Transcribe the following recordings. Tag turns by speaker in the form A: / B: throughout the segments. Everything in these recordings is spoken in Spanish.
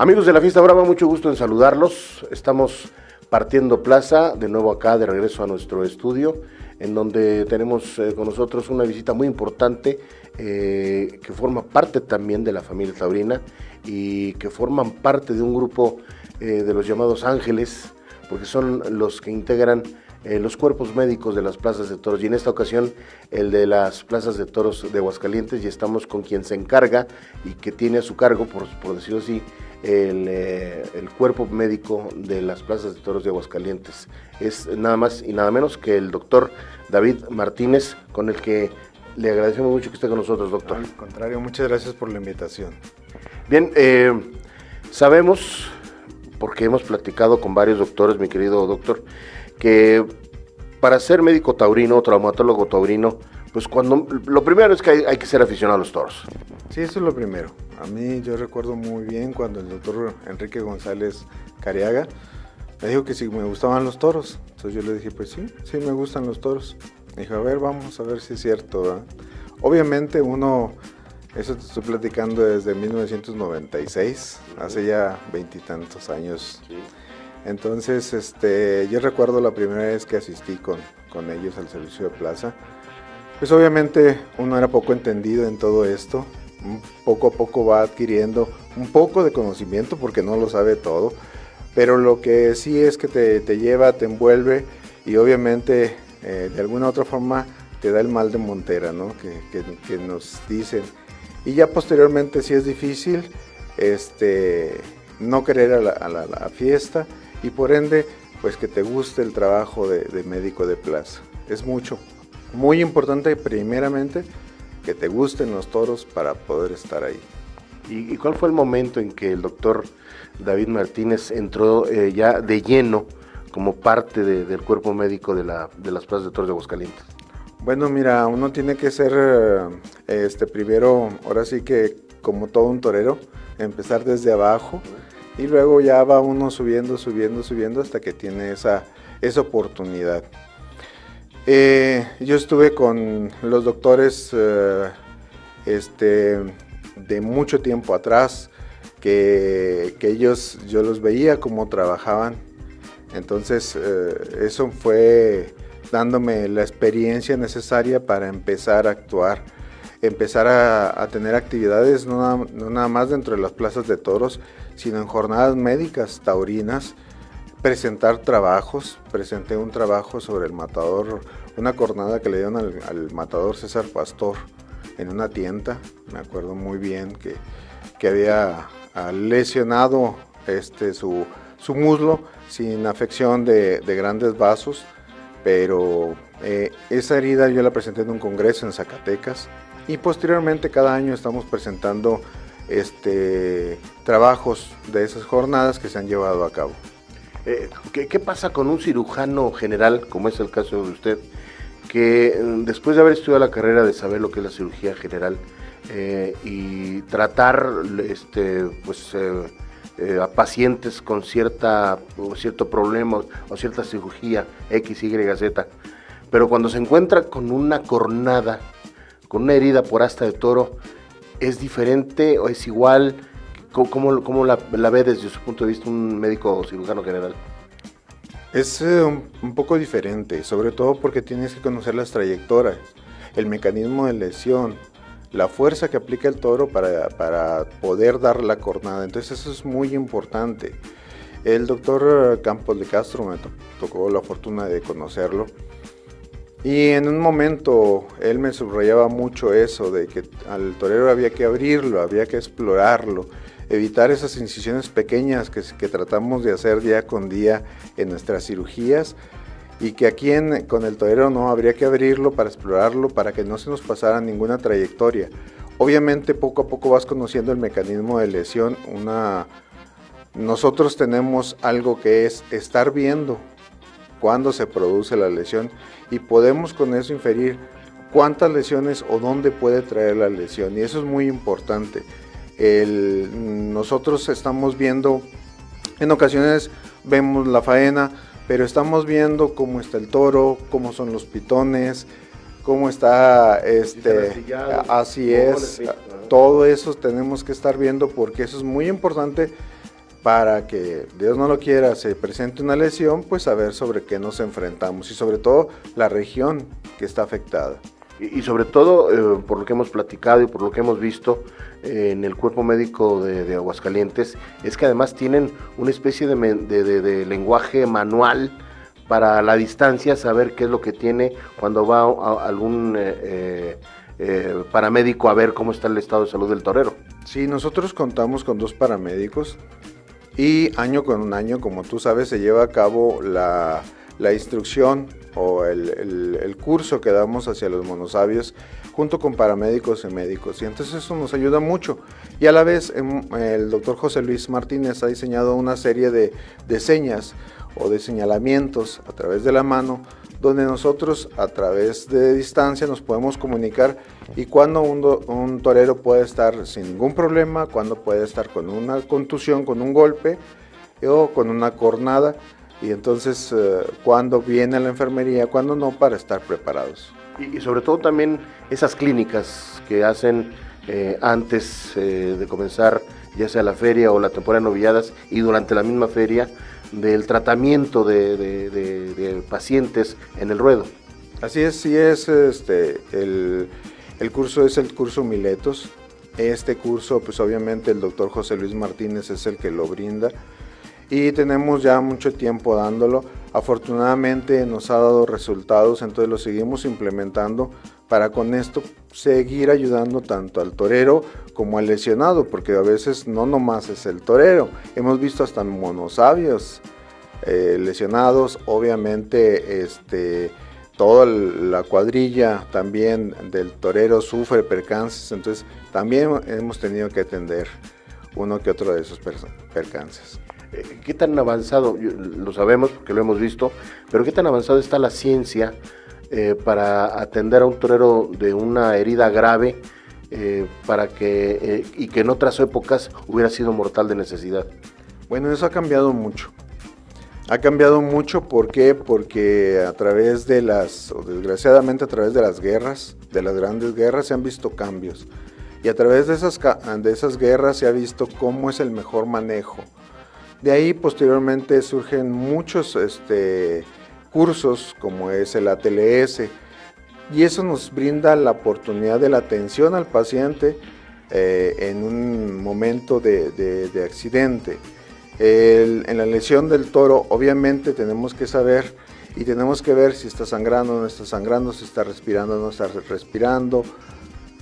A: Amigos de la Fiesta Brava, mucho gusto en saludarlos. Estamos partiendo plaza, de nuevo acá, de regreso a nuestro estudio, en donde tenemos eh, con nosotros una visita muy importante eh, que forma parte también de la familia taurina y que forman parte de un grupo eh, de los llamados ángeles, porque son los que integran los cuerpos médicos de las plazas de toros y en esta ocasión el de las plazas de toros de Aguascalientes y estamos con quien se encarga y que tiene a su cargo, por, por decirlo así, eh, el, cuerpo médico de las plazas de toros de Aguascalientes. Es nada más y nada menos que el doctor David Martínez, con el que le agradecemos mucho que esté con nosotros, doctor.
B: Al contrario, muchas gracias por la invitación.
A: Bien, eh, sabemos, porque hemos platicado con varios doctores, mi querido doctor, que para ser médico taurino, traumatólogo taurino, pues cuando lo primero es que hay, que ser aficionado a los toros.
B: Sí, eso es lo primero. A mí yo recuerdo muy bien cuando el doctor Enrique González Cariaga me dijo que si me gustaban los toros. Entonces yo le dije, pues sí, sí me gustan los toros. Me dijo, a ver, vamos a ver si es cierto. Obviamente uno, eso te estoy platicando desde 1996, hace ya veintitantos años. Entonces, este, yo recuerdo la primera vez que asistí con, con ellos al servicio de plaza pues obviamente uno era poco entendido en todo esto, poco a poco va adquiriendo un poco de conocimiento porque no lo sabe todo, pero lo que sí es que te, lleva, te envuelve y obviamente eh, de alguna otra forma te da el mal de Montera, ¿no? Que, nos dicen. Y ya posteriormente si es difícil este, no querer a la, fiesta y por ende pues que te guste el trabajo de médico de plaza. Es mucho muy importante primeramente que te gusten los toros para poder estar ahí.
A: ¿Y, cuál fue el momento en que el doctor David Martínez entró eh, ya de lleno como parte del cuerpo médico de, la, de las plazas de toros de Aguascalientes?
B: Bueno, mira, uno tiene que ser, eh, este, primero, ahora sí que como todo un torero, empezar desde abajo y luego ya va uno subiendo, subiendo, subiendo hasta que tiene esa, esa oportunidad. Eh, yo estuve con los doctores eh, este, de mucho tiempo atrás, que, ellos, yo los veía cómo trabajaban. Entonces, eh, eso fue dándome la experiencia necesaria para empezar a actuar, empezar a, tener actividades no, no, nada más dentro de las plazas de toros, sino en jornadas médicas taurinas presentar trabajos. Presenté un trabajo sobre el matador, una jornada que le dieron al, matador César Pastor en una tienda. Me acuerdo muy bien que, había ah, lesionado este, su, muslo sin afección de, grandes vasos, pero eh, esa herida yo la presenté en un congreso en Zacatecas y posteriormente cada año estamos presentando este, trabajos de esas jornadas que se han llevado a cabo.
A: Eh, ¿qué, pasa con un cirujano general, como es el caso de usted, que mm, después de haber estudiado la carrera de saber lo que es la cirugía general eh, y tratar este, pues, eh, a pacientes con cierta, cierto problema o cierta cirugía X, Y, Z, pero cuando se encuentra con una cornada, con una herida por asta de toro, ¿es diferente o es igual? ¿Cómo, la, ve desde su punto de vista un médico cirujano general?
B: Es eh, un, poco diferente, sobre todo porque tienes que conocer las trayectorias, el mecanismo de lesión, la fuerza que aplica el toro para, para, poder dar la cornada. Entonces eso es muy importante. El doctor Campos de Castro me tocó la fortuna de conocerlo. Y en un momento él me subrayaba mucho eso, de que al torero había que abrirlo, había que explorarlo, evitar esas incisiones pequeñas que, tratamos de hacer día con día en nuestras cirugías y que aquí con el torero no habría que abrirlo para explorarlo para que no se nos pasara ninguna trayectoria. Obviamente poco a poco vas conociendo el mecanismo de lesión. Una, nosotros tenemos algo que es estar viendo cuándo se produce la lesión y podemos con eso inferir cuántas lesiones o dónde puede traer la lesión y eso es muy importante nosotros estamos viendo, en ocasiones vemos la faena, pero estamos viendo cómo está el toro, cómo son los pitones, cómo está este así es todo eso tenemos que estar viendo porque eso es muy importante para que Dios no lo quiera se presente una lesión, pues saber sobre qué nos enfrentamos y sobre todo la región que está afectada.
A: Y, sobre todo, eh, por lo que hemos platicado y por lo que hemos visto eh, en el cuerpo médico de, Aguascalientes, es que además tienen una especie de, lenguaje manual para la distancia, saber qué es lo que tiene cuando va a, algún eh, paramédico a ver cómo está el estado de salud del torero.
B: Sí, nosotros contamos con dos paramédicos y año con año, como tú sabes, se lleva a cabo la, instrucción o el, curso que damos hacia los monosabios junto con paramédicos y médicos. Y entonces eso nos ayuda mucho. Y a la vez em, el doctor José Luis Martínez ha diseñado una serie de señas o de señalamientos a través de la mano donde nosotros a través de distancia nos podemos comunicar y cuando un, torero puede estar sin ningún problema, cuando puede estar con una contusión, con un golpe o con una cornada y entonces eh, cuando viene la enfermería, cuando no, para estar preparados.
A: Y, sobre todo también esas clínicas que hacen eh, antes eh, de comenzar ya sea la feria o la temporada de novilladas y durante la misma feria, del tratamiento de, pacientes en el ruedo.
B: Así es, sí es, este, el, curso es el curso Miletos. Este curso, pues obviamente el doctor José Luis Martínez es el que lo brinda y tenemos ya mucho tiempo dándolo. Afortunadamente nos ha dado resultados, entonces lo seguimos implementando para con esto seguir ayudando tanto al torero como al lesionado, porque a veces no nomás es el torero, hemos visto hasta monosabios eh, lesionados, obviamente este, toda la cuadrilla también del torero sufre percances, entonces también hemos tenido que atender uno que otro de esos percances.
A: Eh, ¿Qué tan avanzado, lo sabemos porque lo hemos visto, pero qué tan avanzado está la ciencia eh, para atender a un torero de una herida grave eh, para que, eh, y que en otras épocas hubiera sido mortal de necesidad?
B: Bueno, eso ha cambiado mucho. Ha cambiado mucho, ¿por qué? Porque a través de las, o desgraciadamente a través de las guerras, de las grandes guerras, se han visto cambios. Y a través de esas, de esas guerras se ha visto cómo es el mejor manejo. De ahí posteriormente surgen muchos este, cursos como es el ATLS y eso nos brinda la oportunidad de la atención al paciente eh, en un momento de, accidente. en la lesión del toro obviamente tenemos que saber y tenemos que ver si está sangrando o no está sangrando, si está respirando o no está respirando.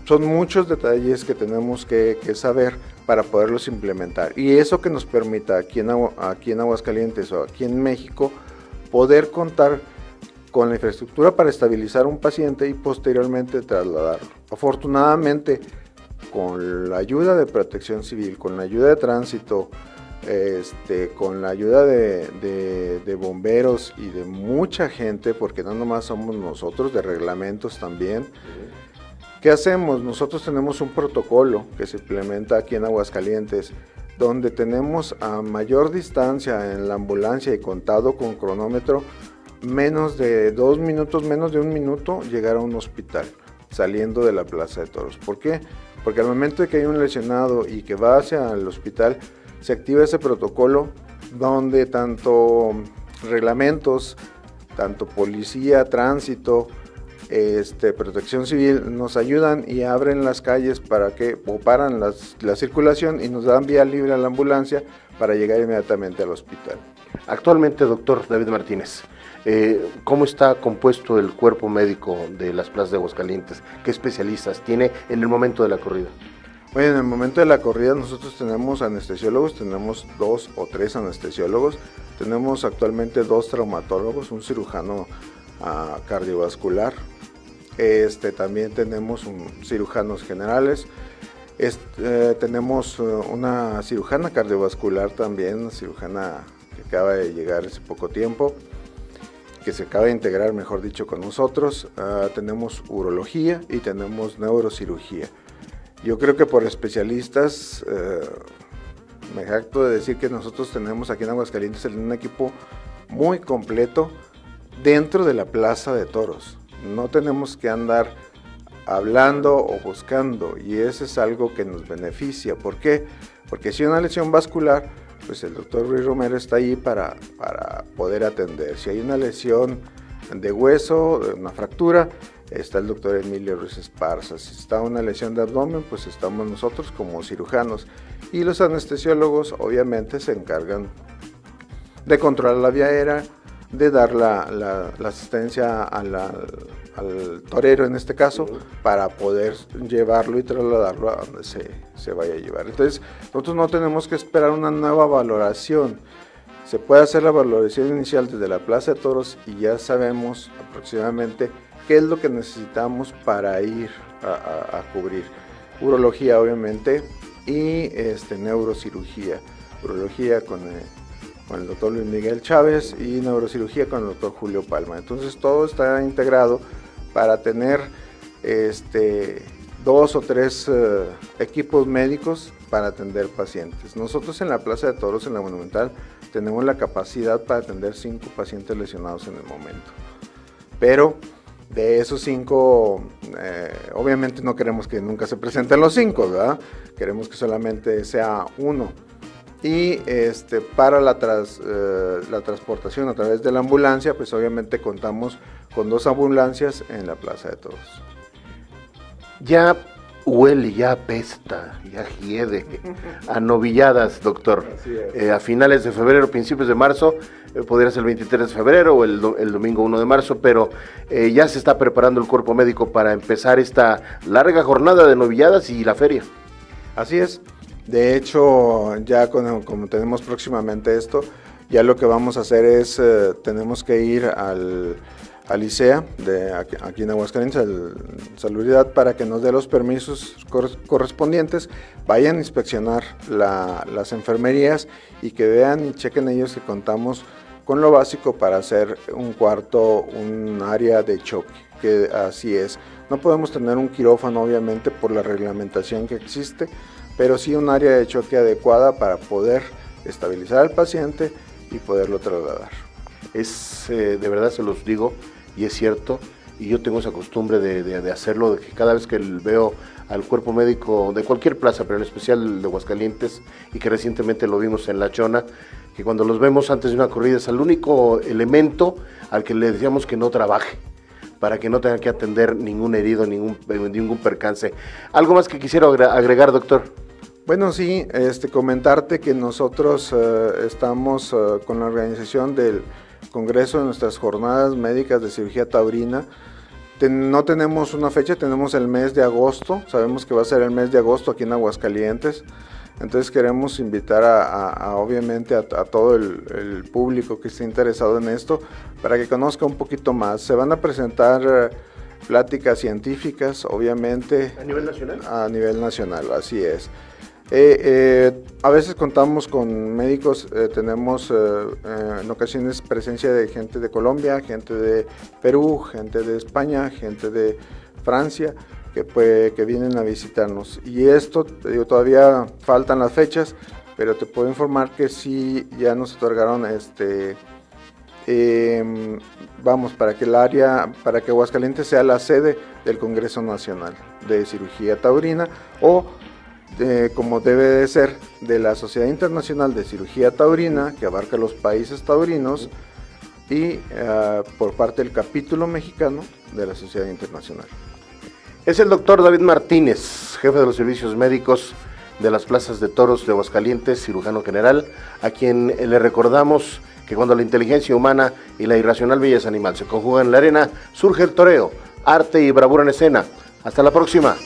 B: Son muchos detalles que tenemos que, saber para poderlos implementar. Y eso que nos permita aquí en, aquí en Aguascalientes o aquí en México poder contar con la infraestructura para estabilizar un paciente y posteriormente trasladarlo. Afortunadamente, con la ayuda de protección civil, con la ayuda de tránsito, este, con la ayuda de, bomberos y de mucha gente, porque no nomás somos nosotros, de reglamentos también. ¿Qué hacemos? Nosotros tenemos un protocolo que se implementa aquí en Aguascalientes donde tenemos a mayor distancia en la ambulancia y contado con cronómetro, menos de dos minutos, menos de un minuto llegar a un hospital saliendo de la Plaza de Toros. ¿Por qué? Porque al momento de que hay un lesionado y que va hacia el hospital, se activa ese protocolo donde tanto reglamentos, tanto policía, tránsito, este, protección civil nos ayudan y abren las calles para que, o paran la circulación y nos dan vía libre a la ambulancia para llegar inmediatamente al hospital.
A: Actualmente, doctor David Martínez, eh, ¿cómo está compuesto el cuerpo médico de las plazas de Aguascalientes? ¿Qué especialistas tiene en el momento de la corrida?
B: Bueno, en el momento de la corrida nosotros tenemos anestesiólogos, tenemos dos o tres anestesiólogos, tenemos actualmente dos traumatólogos, un cirujano ah, cardiovascular, este, también tenemos cirujanos generales. Eh, tenemos eh, una cirujana cardiovascular también, una cirujana que acaba de llegar hace poco tiempo, que se acaba de integrar, mejor dicho, con nosotros. Ah, tenemos urología y tenemos neurocirugía. Yo creo que por especialistas, eh, me jacto de decir que nosotros tenemos aquí en Aguascalientes un equipo muy completo dentro de la Plaza de Toros. No tenemos que andar hablando o buscando y eso es algo que nos beneficia. ¿Por qué? Porque si una lesión vascular, pues el doctor Ruiz Romero está ahí para, para poder atender. Si hay una lesión de hueso, una fractura, está el doctor Emilio Ruiz Esparza. Si está una lesión de abdomen, pues estamos nosotros como cirujanos. Y los anestesiólogos obviamente se encargan de controlar la vía aérea, de dar la, asistencia al torero en este caso, para poder llevarlo y trasladarlo a donde se, se vaya a llevar. Entonces, nosotros no tenemos que esperar una nueva valoración. Se puede hacer la valoración inicial desde la Plaza de Toros y ya sabemos aproximadamente qué es lo que necesitamos para ir a, cubrir. Urología, obviamente, y este, neurocirugía. Urología con, eh, con el doctor Luis Miguel Chávez y neurocirugía con el doctor Julio Palma. Entonces todo está integrado para tener este, dos o tres eh, equipos médicos para atender pacientes. Nosotros en la Plaza de Toros, en la Monumental, tenemos la capacidad para atender cinco pacientes lesionados en el momento. Pero de esos cinco, eh, obviamente no queremos que nunca se presenten los cinco, ¿verdad? Queremos que solamente sea uno. Y este, para la, eh, la transportación a través de la ambulancia, pues obviamente contamos con dos ambulancias en la Plaza de Toros.
A: Ya huele, ya apesta, ya hiede a novilladas, doctor. Eh, a finales de febrero, principios de marzo, eh, podría ser el 23 de febrero o el, domingo 1 de marzo, pero eh, ya se está preparando el cuerpo médico para empezar esta larga jornada de novilladas y la feria.
B: Así es. De hecho, ya como tenemos próximamente esto, ya lo que vamos a hacer es, tenemos que ir al al ICEA de aquí, en Aguascalientes, al Salubridad, para que nos dé los permisos correspondientes, vayan a inspeccionar las enfermerías y que vean y chequen ellos que contamos con lo básico para hacer un cuarto, un área de choque, que así es. No podemos tener un quirófano obviamente por la reglamentación que existe, pero sí un área de choque adecuada para poder estabilizar al paciente y poderlo trasladar.
A: Es, eh, de verdad se los digo, y es cierto, y yo tengo esa costumbre de, hacerlo, de que cada vez que veo al cuerpo médico de cualquier plaza, pero en especial de Aguascalientes, y que recientemente lo vimos en La Chona, que cuando los vemos antes de una corrida es el único elemento al que le decíamos que no trabaje para que no tenga que atender ningún herido, ningún, ningún percance. ¿Algo más que quisiera agregar, doctor?
B: Bueno, sí, este, comentarte que nosotros eh, estamos eh, con la organización del Congreso de nuestras jornadas médicas de cirugía taurina. no tenemos una fecha, tenemos el mes de agosto, sabemos que va a ser el mes de agosto aquí en Aguascalientes. Entonces queremos invitar a, obviamente a, todo el, público que esté interesado en esto para que conozca un poquito más. Se van a presentar eh, pláticas científicas, obviamente.
A: ¿A nivel nacional?
B: A nivel nacional, así es. Eh, eh, a veces contamos con médicos, eh, tenemos en ocasiones presencia de gente de Colombia, gente de Perú, gente de España, gente de Francia, que, que vienen a visitarnos. Y esto, todavía faltan las fechas, pero te puedo informar que sí ya nos otorgaron este... Em, vamos, para que el área, para que Aguascalientes sea la sede del Congreso Nacional de Cirugía Taurina o como debe de ser, de la Sociedad Internacional de Cirugía Taurina, que abarca los países taurinos, y eh, por parte del capítulo mexicano de la Sociedad Internacional.
A: Es el doctor David Martínez, jefe de los servicios médicos de las plazas de toros de Aguascalientes, cirujano general, a quien le recordamos que cuando la inteligencia humana y la irracional belleza animal se conjugan en la arena, surge el toreo, arte y bravura en escena. Hasta la próxima.